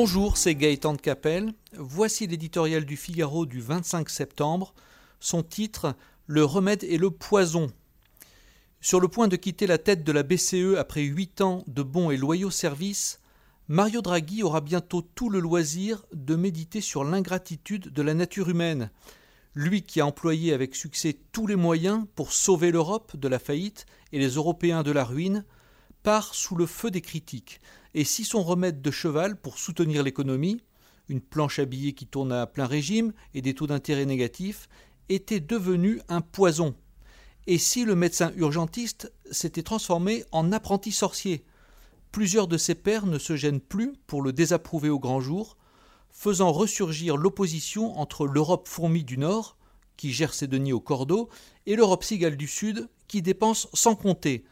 Bonjour, c'est Gaëtan de Capelle. Voici l'éditorial du Figaro du 25 septembre. Son titre Le remède et le poison. Sur le point de quitter la tête de la BCE après huit ans de bons et loyaux services, Mario Draghi aura bientôt tout le loisir de méditer sur l'ingratitude de la nature humaine. Lui qui a employé avec succès tous les moyens pour sauver l'Europe de la faillite et les Européens de la ruine, part sous le feu des critiques. Et si son remède de cheval pour soutenir l'économie, une planche à billets qui tourne à plein régime et des taux d'intérêt négatifs, était devenu un poison. Et si le médecin urgentiste s'était transformé en apprenti sorcier? Plusieurs de ses pairs ne se gênent plus pour le désapprouver au grand jour, faisant ressurgir l'opposition entre l'Europe fourmi du Nord, qui gère ses deniers au cordeau, et l'Europe cigale du Sud, qui dépense sans compter,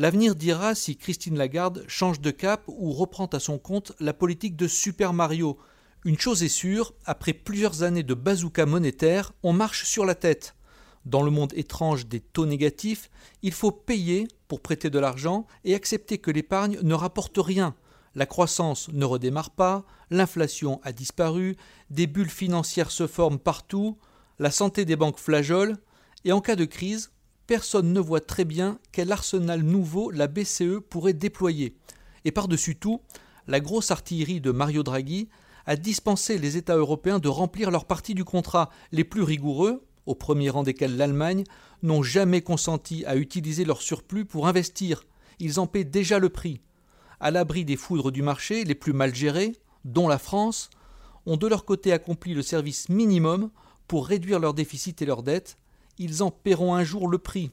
L'avenir dira si Christine Lagarde change de cap ou reprend à son compte la politique de Super Mario. Une chose est sûre, après plusieurs années de bazooka monétaire, on marche sur la tête. Dans le monde étrange des taux négatifs, il faut payer pour prêter de l'argent et accepter que l'épargne ne rapporte rien. La croissance ne redémarre pas, l'inflation a disparu, des bulles financières se forment partout, la santé des banques flageole, et en cas de crise, personne ne voit très bien quel arsenal nouveau la BCE pourrait déployer. Et par-dessus tout, la grosse artillerie de Mario Draghi a dispensé les États européens de remplir leur partie du contrat. Les plus rigoureux, au premier rang desquels l'Allemagne, n'ont jamais consenti à utiliser leur surplus pour investir. Ils en paient déjà le prix. À l'abri des foudres du marché, les plus mal gérés, dont la France, ont de leur côté accompli le service minimum pour réduire leurs déficits et leurs dettes, ils en paieront un jour le prix.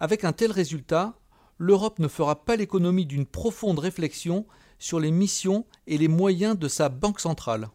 Avec un tel résultat, l'Europe ne fera pas l'économie d'une profonde réflexion sur les missions et les moyens de sa banque centrale.